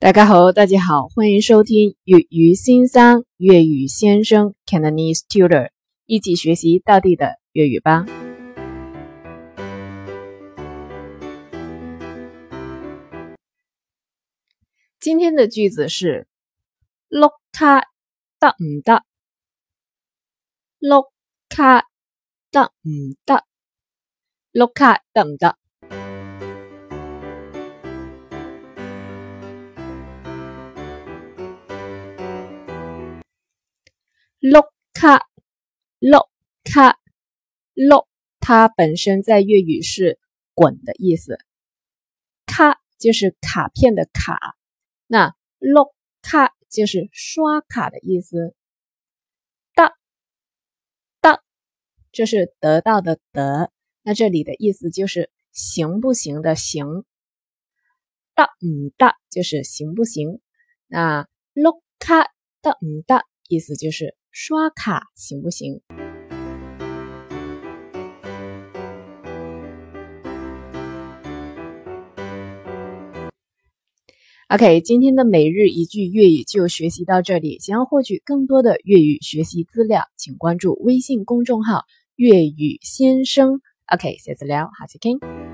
大家好，大家好，欢迎收听粤语新生粤语先生 Cantonese Tutor，一起学习到地的粤语吧。今天的句子是碌卡得唔得？碌卡得唔得？碌卡得唔得？碌卡，碌卡，碌，它本身在粤语是滚的意思，卡就是卡片的卡，那碌卡就是刷卡的意思。得，得，就是得到的得，那这里的意思就是行不行的行。得唔得就是行不行。那碌卡得唔得，意思就是。刷卡行不行？OK，今天的每日一句粤语就学习到这里。想要获取更多的粤语学习资料，请关注微信公众号“粤语先生”。OK，下次聊，下次见。